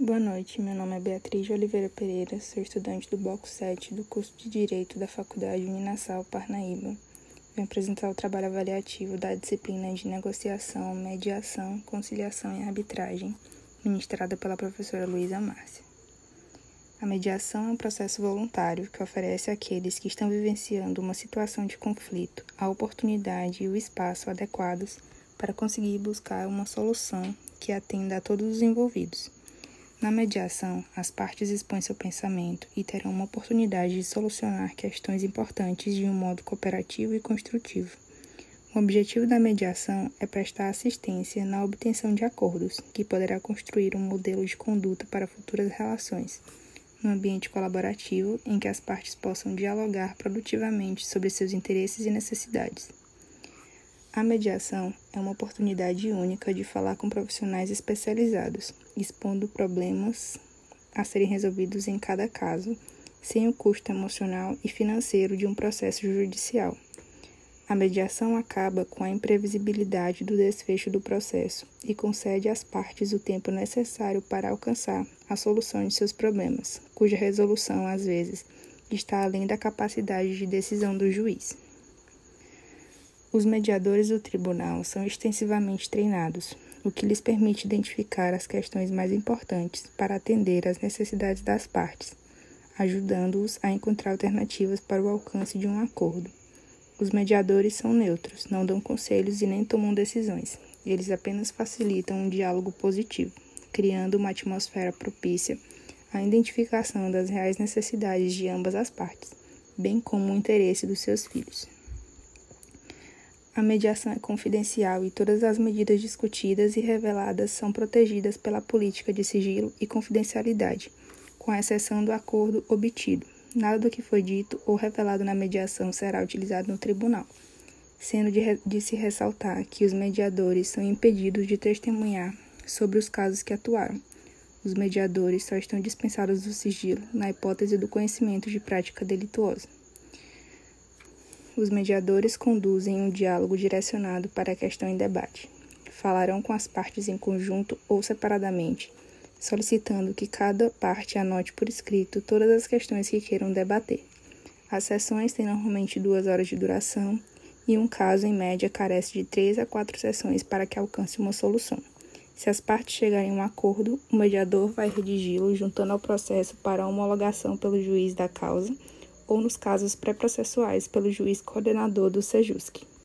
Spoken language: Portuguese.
Boa noite, meu nome é Beatriz de Oliveira Pereira, sou estudante do Bloco 7 do curso de Direito da Faculdade Uninassal Parnaíba. Venho apresentar o trabalho avaliativo da disciplina de Negociação, Mediação, Conciliação e Arbitragem, ministrada pela professora Luísa Márcia. A mediação é um processo voluntário que oferece àqueles que estão vivenciando uma situação de conflito a oportunidade e o espaço adequados para conseguir buscar uma solução que atenda a todos os envolvidos. Na mediação, as partes expõem seu pensamento e terão uma oportunidade de solucionar questões importantes de um modo cooperativo e construtivo. O objetivo da mediação é prestar assistência na obtenção de acordos, que poderá construir um modelo de conduta para futuras relações um ambiente colaborativo em que as partes possam dialogar produtivamente sobre seus interesses e necessidades. A mediação é uma oportunidade única de falar com profissionais especializados, expondo problemas a serem resolvidos em cada caso, sem o custo emocional e financeiro de um processo judicial. A mediação acaba com a imprevisibilidade do desfecho do processo e concede às partes o tempo necessário para alcançar a solução de seus problemas, cuja resolução, às vezes, está além da capacidade de decisão do juiz. Os mediadores do tribunal são extensivamente treinados, o que lhes permite identificar as questões mais importantes para atender às necessidades das partes, ajudando-os a encontrar alternativas para o alcance de um acordo. Os mediadores são neutros, não dão conselhos e nem tomam decisões. Eles apenas facilitam um diálogo positivo, criando uma atmosfera propícia à identificação das reais necessidades de ambas as partes, bem como o interesse dos seus filhos. A mediação é confidencial e todas as medidas discutidas e reveladas são protegidas pela política de sigilo e confidencialidade, com exceção do acordo obtido nada do que foi dito ou revelado na mediação será utilizado no tribunal, sendo de, de, se ressaltar que os mediadores são impedidos de testemunhar sobre os casos que atuaram. Os mediadores só estão dispensados do sigilo na hipótese do conhecimento de prática delituosa. Os mediadores conduzem um diálogo direcionado para a questão em debate. Falarão com as partes em conjunto ou separadamente solicitando que cada parte anote por escrito todas as questões que queiram debater. As sessões têm normalmente duas horas de duração e um caso, em média, carece de três a quatro sessões para que alcance uma solução. Se as partes chegarem a um acordo, o mediador vai redigi-lo juntando ao processo para homologação pelo juiz da causa ou, nos casos pré-processuais, pelo juiz coordenador do SEJUSC.